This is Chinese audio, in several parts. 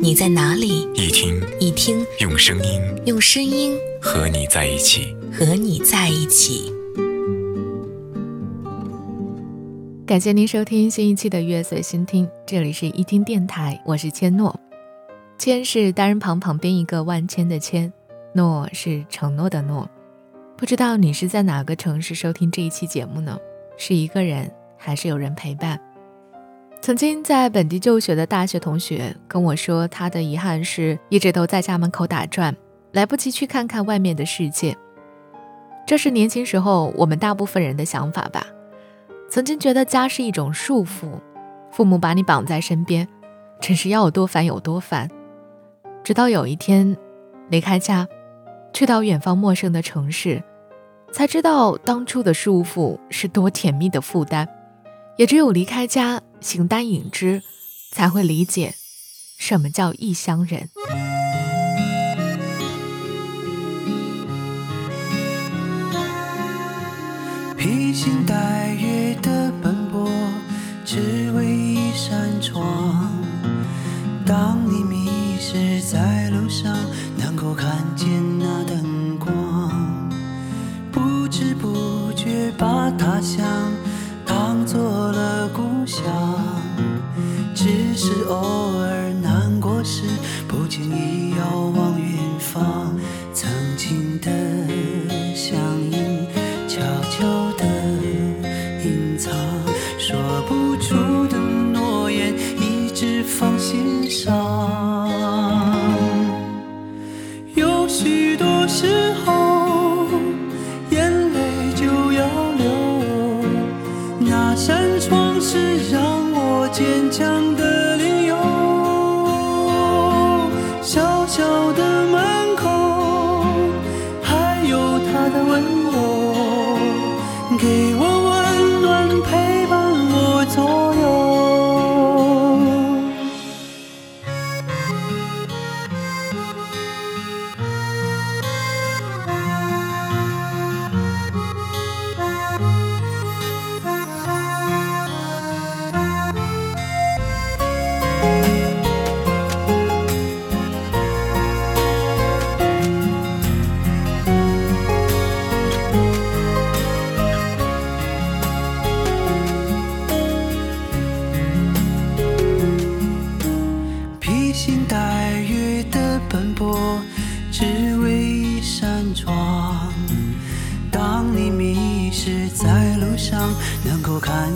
你在哪里，一听一听，用声音，用声音和你在一起，和你在一起。感谢您收听新一期的《月随心听》，这里是一听电台，我是千诺。千是单人旁旁边一个万千的千，诺是承诺的诺。不知道你是在哪个城市收听这一期节目呢？是一个人还是有人陪伴？曾经在本地就学的大学同学跟我说，他的遗憾是一直都在家门口打转，来不及去看看外面的世界。这是年轻时候我们大部分人的想法吧。曾经觉得家是一种束缚，父母把你绑在身边，真是要有多烦有多烦。直到有一天，离开家，去到远方陌生的城市，才知道当初的束缚是多甜蜜的负担。也只有离开家，形单影只，才会理解什么叫异乡人。披星戴月的奔波，只为一扇窗。当你迷失在路上，能够看见那灯光，不知不觉把他乡是偶尔难过时，不经意遥望远方，曾经的相依。悄悄地隐藏，说不出的诺言，一直放心上。有许多时候，眼泪就要流，那扇窗是让我坚强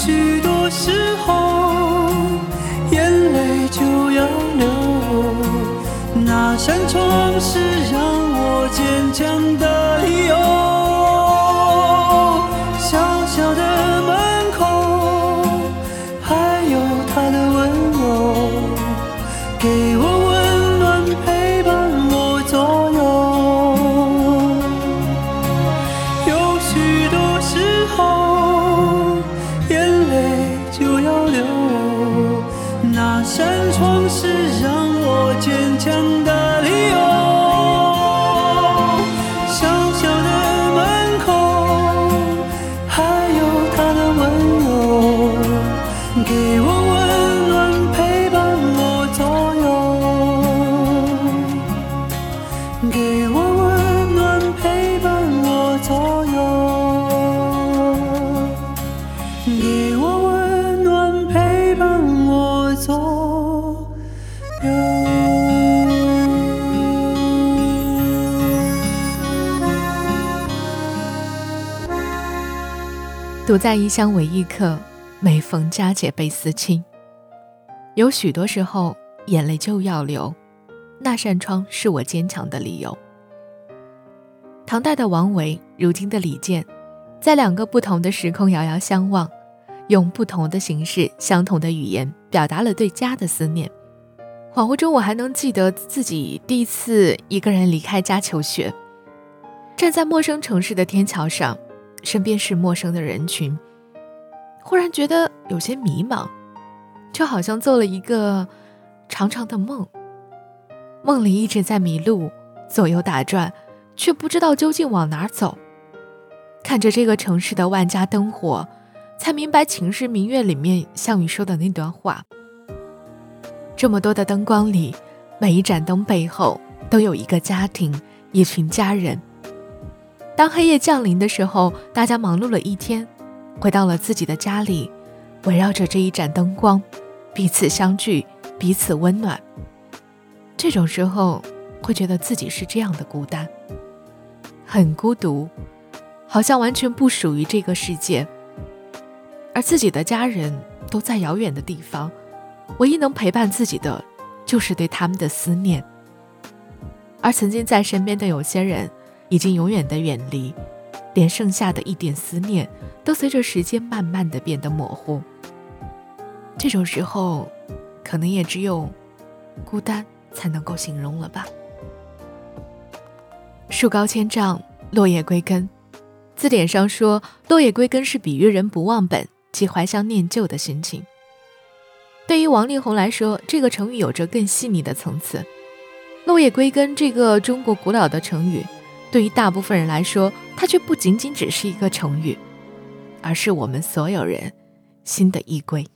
许多时候，眼泪就要流。那扇窗是让我坚强的扇窗是让我坚强的独在异乡为异客，每逢佳节倍思亲。有许多时候，眼泪就要流，那扇窗是我坚强的理由。唐代的王维，如今的李健，在两个不同的时空遥遥相望，用不同的形式、相同的语言，表达了对家的思念。恍惚中，我还能记得自己第一次一个人离开家求学，站在陌生城市的天桥上。身边是陌生的人群，忽然觉得有些迷茫，就好像做了一个长长的梦。梦里一直在迷路，左右打转，却不知道究竟往哪走。看着这个城市的万家灯火，才明白《秦时明月》里面项羽说的那段话：这么多的灯光里，每一盏灯背后都有一个家庭，一群家人。当黑夜降临的时候，大家忙碌了一天，回到了自己的家里，围绕着这一盏灯光，彼此相聚，彼此温暖。这种时候，会觉得自己是这样的孤单，很孤独，好像完全不属于这个世界。而自己的家人都在遥远的地方，唯一能陪伴自己的，就是对他们的思念。而曾经在身边的有些人。已经永远的远离，连剩下的一点思念，都随着时间慢慢的变得模糊。这种时候，可能也只有孤单才能够形容了吧。树高千丈，落叶归根。字典上说，落叶归根是比喻人不忘本，即怀乡念旧的心情。对于王力宏来说，这个成语有着更细腻的层次。落叶归根这个中国古老的成语。对于大部分人来说，它却不仅仅只是一个成语，而是我们所有人心的依归。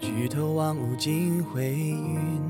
举头望无尽灰云。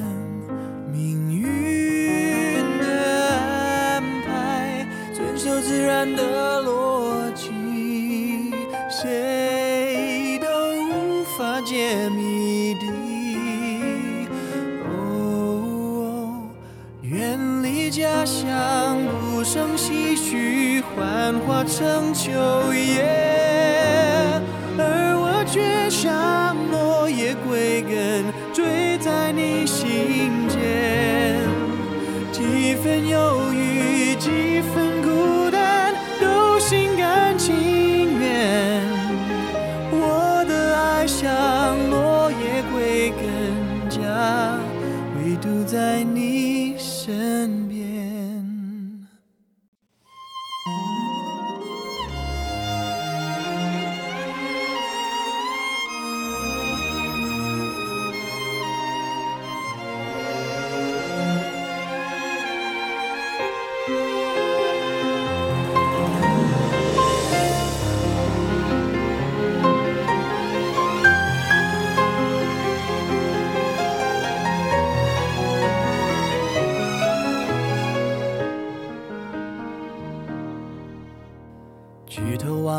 自然的逻辑，谁都无法解谜底。哦，远离家乡，不胜唏嘘，幻化成秋叶，而我却像落叶归根，坠在你心间，几分忧你身边。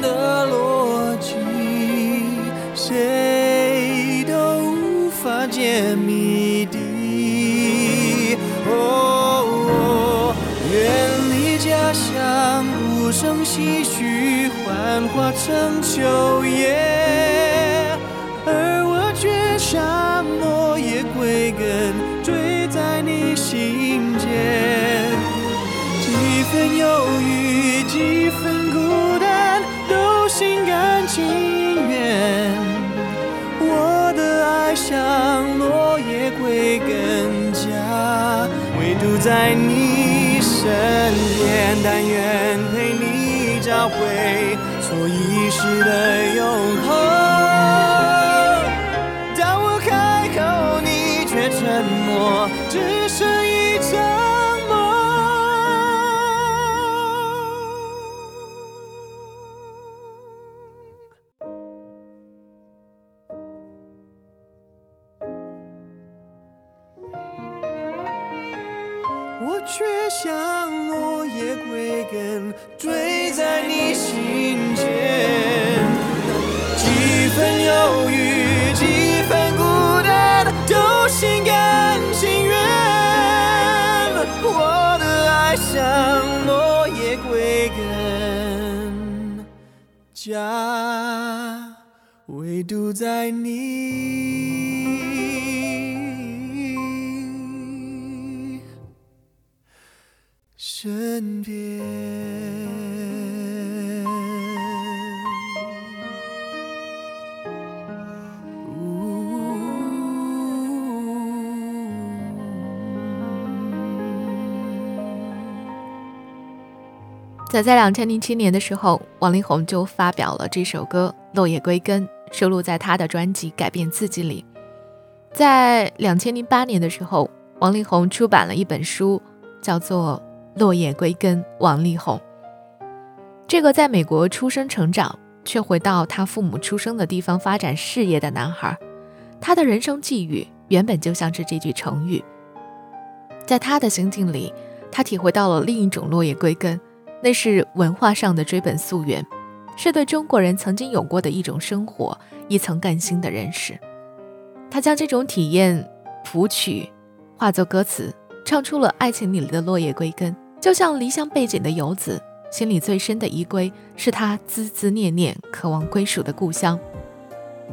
的逻辑，谁都无法解谜底。哦，远离家乡，无声唏嘘，幻化成秋叶，在你身边，但愿陪你找回所遗失的在你身边。早在两千零七年的时候，王力宏就发表了这首歌《落叶归根》，收录在他的专辑《改变自己》里。在两千零八年的时候，王力宏出版了一本书，叫做《落叶归根》。王力宏，这个在美国出生成长，却回到他父母出生的地方发展事业的男孩，他的人生际遇原本就像是这句成语。在他的心境里，他体会到了另一种落叶归根。那是文化上的追本溯源，是对中国人曾经有过的一种生活一层更新的认识。他将这种体验谱曲，化作歌词，唱出了爱情里的落叶归根。就像离乡背井的游子，心里最深的依归是他孜孜念念、渴望归属的故乡。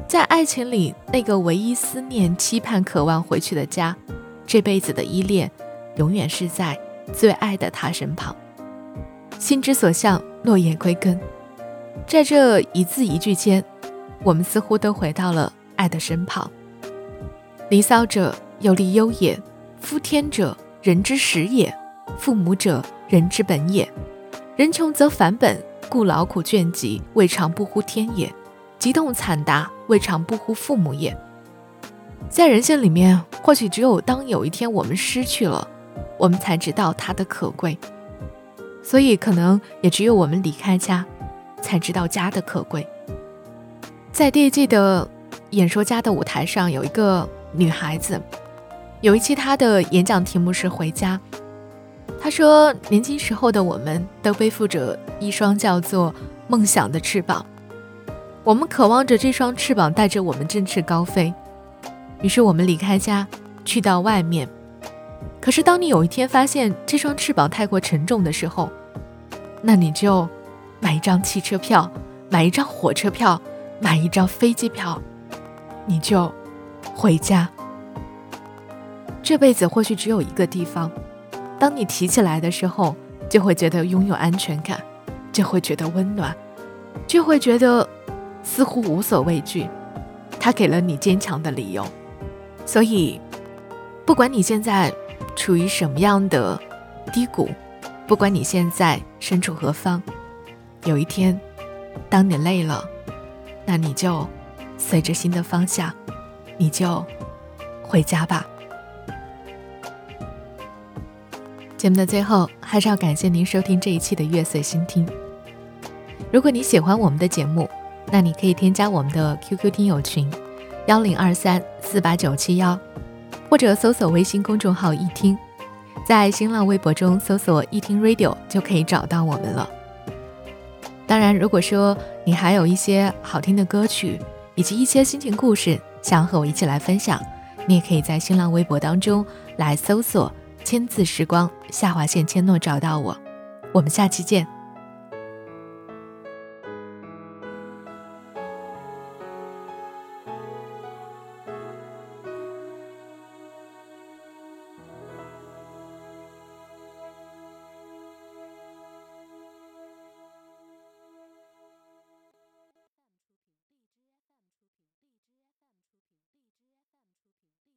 在爱情里，那个唯一思念、期盼、渴望回去的家，这辈子的依恋，永远是在最爱的他身旁。心之所向，落叶归根。在这一字一句间，我们似乎都回到了爱的身旁。离骚者，有离忧也；夫天者，人之始也；父母者，人之本也。人穷则反本，故劳苦倦疾，未尝不乎天也；疾痛惨达，未尝不乎父母也。在人性里面，或许只有当有一天我们失去了，我们才知道它的可贵。所以，可能也只有我们离开家，才知道家的可贵。在第一季的演说家的舞台上，有一个女孩子，有一期她的演讲题目是“回家”。她说：“年轻时候的我们都背负着一双叫做梦想的翅膀，我们渴望着这双翅膀带着我们振翅高飞。于是，我们离开家，去到外面。”可是，当你有一天发现这双翅膀太过沉重的时候，那你就买一张汽车票，买一张火车票，买一张飞机票，你就回家。这辈子或许只有一个地方，当你提起来的时候，就会觉得拥有安全感，就会觉得温暖，就会觉得似乎无所畏惧。它给了你坚强的理由，所以，不管你现在。处于什么样的低谷？不管你现在身处何方，有一天，当你累了，那你就随着新的方向，你就回家吧。节目的最后，还是要感谢您收听这一期的月色心听。如果你喜欢我们的节目，那你可以添加我们的 QQ 听友群：幺零二三四八九七幺。或者搜索微信公众号“一听”，在新浪微博中搜索“一听 Radio” 就可以找到我们了。当然，如果说你还有一些好听的歌曲，以及一些心情故事，想和我一起来分享，你也可以在新浪微博当中来搜索千字时光下划线千诺找到我。我们下期见。